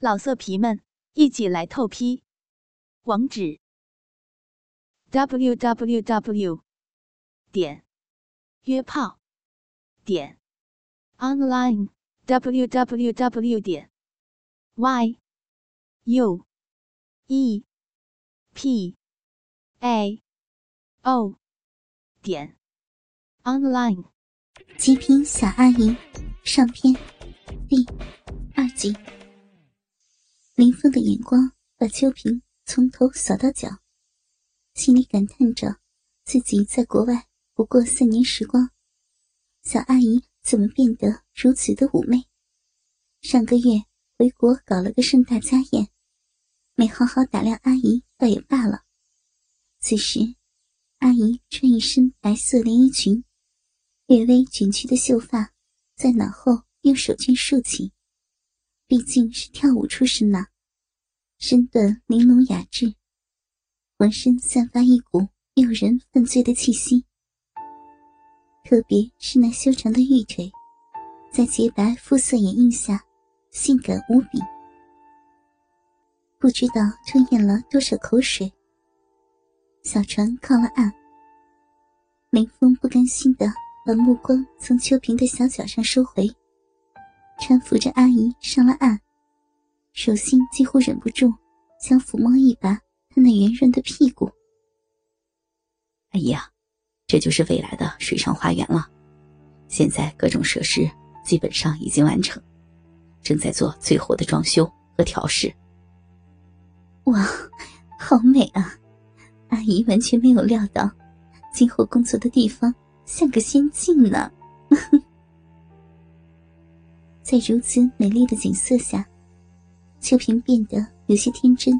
老色皮们，一起来透批！网址：w w w 点约炮点 online w w w 点 y u e p a o 点 online。极品小阿姨上篇第二集。林峰的眼光把秋萍从头扫到脚，心里感叹着自己在国外不过三年时光，小阿姨怎么变得如此的妩媚？上个月回国搞了个盛大家宴，没好好打量阿姨倒也罢了。此时，阿姨穿一身白色连衣裙，略微卷曲的秀发在脑后用手绢竖起。毕竟是跳舞出身呐，身段玲珑雅致，浑身散发一股诱人犯罪的气息。特别是那修长的玉腿，在洁白肤色掩映下，性感无比。不知道吞咽了多少口水，小船靠了岸。林峰不甘心的把目光从秋萍的小脚上收回。搀扶着阿姨上了岸，手心几乎忍不住想抚摸一把她那圆润的屁股。阿姨啊，这就是未来的水上花园了。现在各种设施基本上已经完成，正在做最后的装修和调试。哇，好美啊！阿姨完全没有料到，今后工作的地方像个仙境呢。在如此美丽的景色下，秋萍变得有些天真。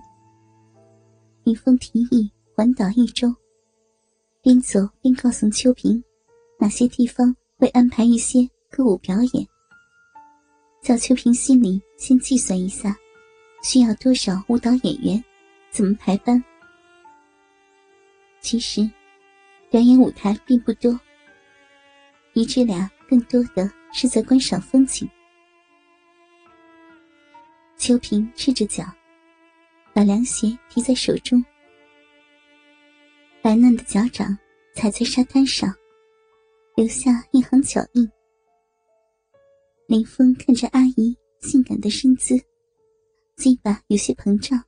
林峰提议环岛一周，边走边告诉秋萍哪些地方会安排一些歌舞表演，叫秋萍心里先计算一下需要多少舞蹈演员，怎么排班。其实，表演舞台并不多，一至俩更多的是在观赏风景。秋萍赤着脚，把凉鞋提在手中，白嫩的脚掌踩在沙滩上，留下一行脚印。林峰看着阿姨性感的身姿，嘴巴有些膨胀，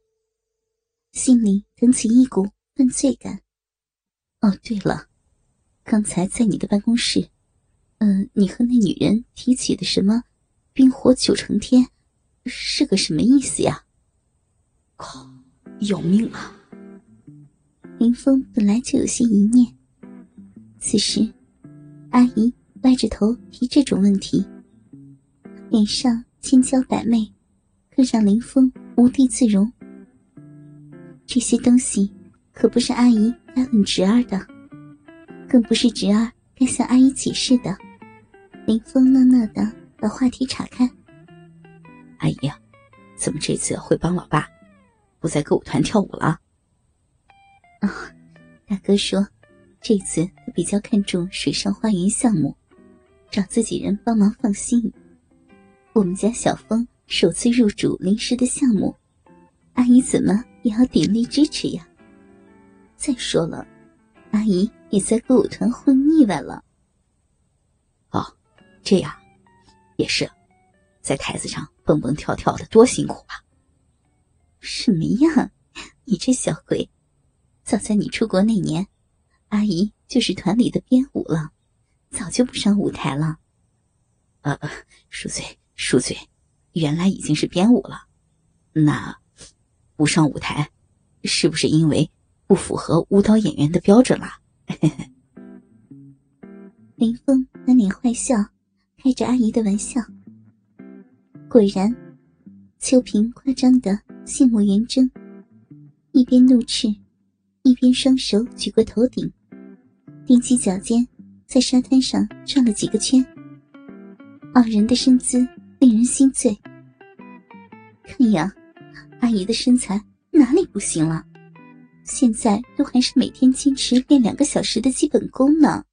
心里腾起一股犯罪感。哦，对了，刚才在你的办公室，嗯，你和那女人提起的什么“冰火九重天”。是个什么意思呀？靠，要命啊！林峰本来就有些疑念，此时阿姨歪着头提这种问题，脸上千娇百媚，更让林峰无地自容。这些东西可不是阿姨该问侄儿的，更不是侄儿该向阿姨解释的。林峰讷讷的把话题岔开。阿姨呀，怎么这次会帮老爸不在歌舞团跳舞了？啊，大哥说，这次他比较看重水上花园项目，找自己人帮忙放心。我们家小峰首次入主临时的项目，阿姨怎么也要鼎力支持呀。再说了，阿姨也在歌舞团混腻歪了。哦，这样，也是，在台子上。蹦蹦跳跳的多辛苦啊！什么呀，你这小鬼！早在你出国那年，阿姨就是团里的编舞了，早就不上舞台了。呃，恕罪恕罪，原来已经是编舞了。那不上舞台，是不是因为不符合舞蹈演员的标准啦？林峰满脸坏笑，开着阿姨的玩笑。果然，秋萍夸张的杏目圆睁，一边怒斥，一边双手举过头顶，踮起脚尖，在沙滩上转了几个圈。傲人的身姿令人心醉。看呀，阿姨的身材哪里不行了？现在都还是每天坚持练两个小时的基本功呢。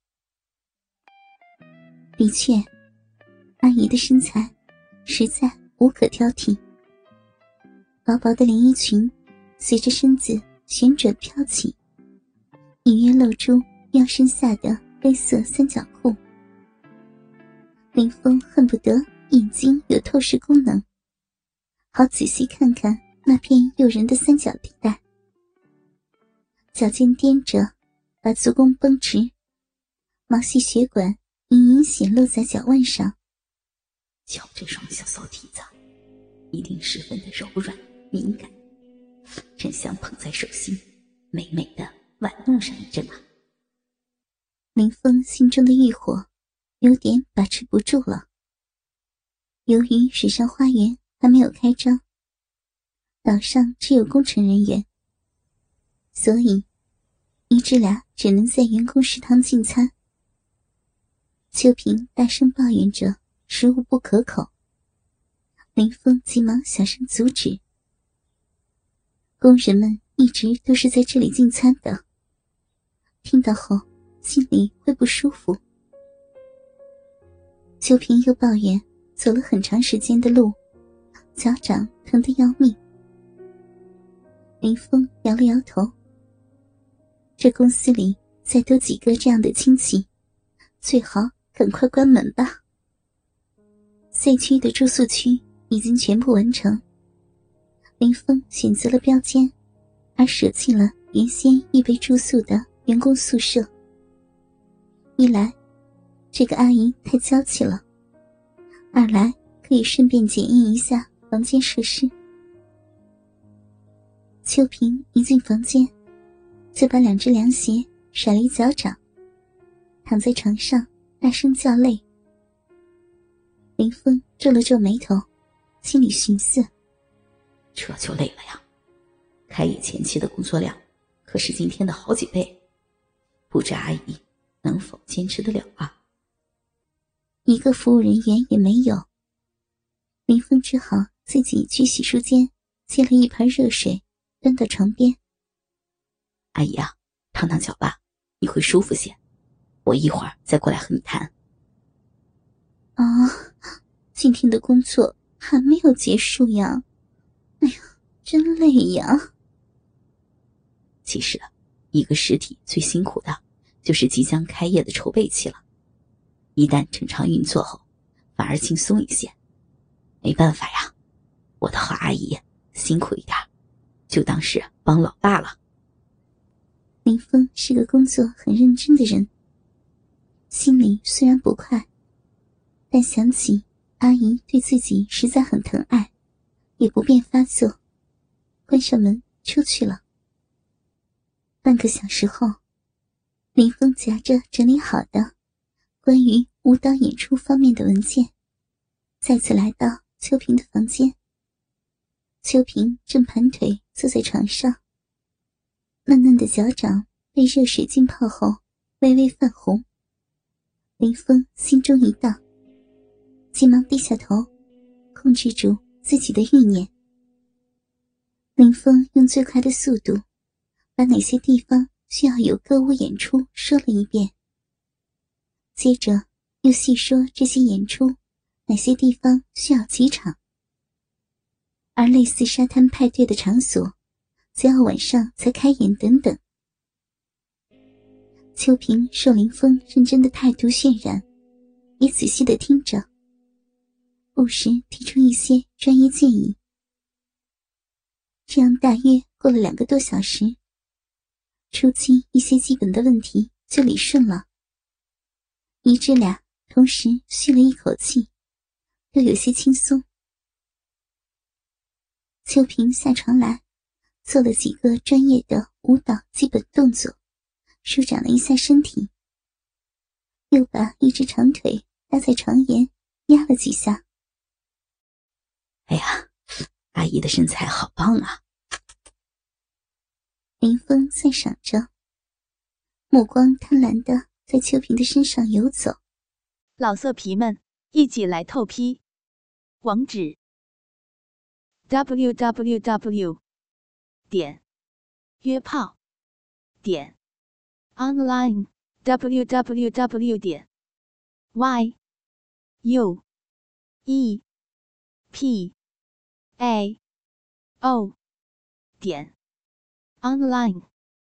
的确，阿姨的身材。实在无可挑剔，薄薄的连衣裙随着身子旋转飘起，隐约露出腰身下的黑色三角裤。林峰恨不得眼睛有透视功能，好仔细看看那片诱人的三角地带。脚尖踮着，把足弓绷直，毛细血管隐隐显露在脚腕上。瞧这双小骚蹄子，一定十分的柔软敏感，真想捧在手心，美美的玩弄上一阵啊！林峰心中的欲火有点把持不住了。由于水上花园还没有开张，岛上只有工程人员，所以。一至俩只能在员工食堂进餐。秋萍大声抱怨着食物不可口，林峰急忙小声阻止。工人们一直都是在这里进餐的，听到后心里会不舒服。秋萍又抱怨走了很长时间的路，脚掌疼得要命。林峰摇了摇头。这公司里再多几个这样的亲戚，最好赶快关门吧。C 区的住宿区已经全部完成，林峰选择了标间，而舍弃了原先预备住宿的员工宿舍。一来，这个阿姨太娇气了；二来，可以顺便检验一下房间设施。秋萍一进房间。就把两只凉鞋甩离脚掌，躺在床上大声叫累。林峰皱了皱眉头，心里寻思：这就累了呀！开业前期的工作量可是今天的好几倍，不知阿姨能否坚持得了啊？一个服务人员也没有，林峰只好自己去洗漱间接了一盆热水，端到床边。阿姨啊，烫烫脚吧，你会舒服些。我一会儿再过来和你谈。啊，今天的工作还没有结束呀！哎呀，真累呀。其实，一个实体最辛苦的，就是即将开业的筹备期了。一旦正常运作后，反而轻松一些。没办法呀，我的好阿姨，辛苦一点，就当是帮老大了。林峰是个工作很认真的人，心里虽然不快，但想起阿姨对自己实在很疼爱，也不便发作，关上门出去了。半个小时后，林峰夹着整理好的关于舞蹈演出方面的文件，再次来到秋萍的房间。秋萍正盘腿坐在床上。嫩嫩的脚掌被热水浸泡后，微微泛红。林峰心中一荡，急忙低下头，控制住自己的欲念。林峰用最快的速度，把哪些地方需要有歌舞演出说了一遍，接着又细说这些演出哪些地方需要几场，而类似沙滩派对的场所。则要晚上才开演，等等。秋萍受林峰认真的态度渲染，也仔细的听着，不时提出一些专业建议。这样大约过了两个多小时，初期一些基本的问题就理顺了。一至俩同时吁了一口气，又有些轻松。秋萍下床来。做了几个专业的舞蹈基本动作，舒展了一下身体，又把一只长腿搭在床沿压了几下。哎呀，阿姨的身材好棒啊！林峰赞赏着，目光贪婪的在秋萍的身上游走。老色皮们，一起来透批！网址：w w w。点约炮点 online w w w 点 y u e p a. O. 点。Online。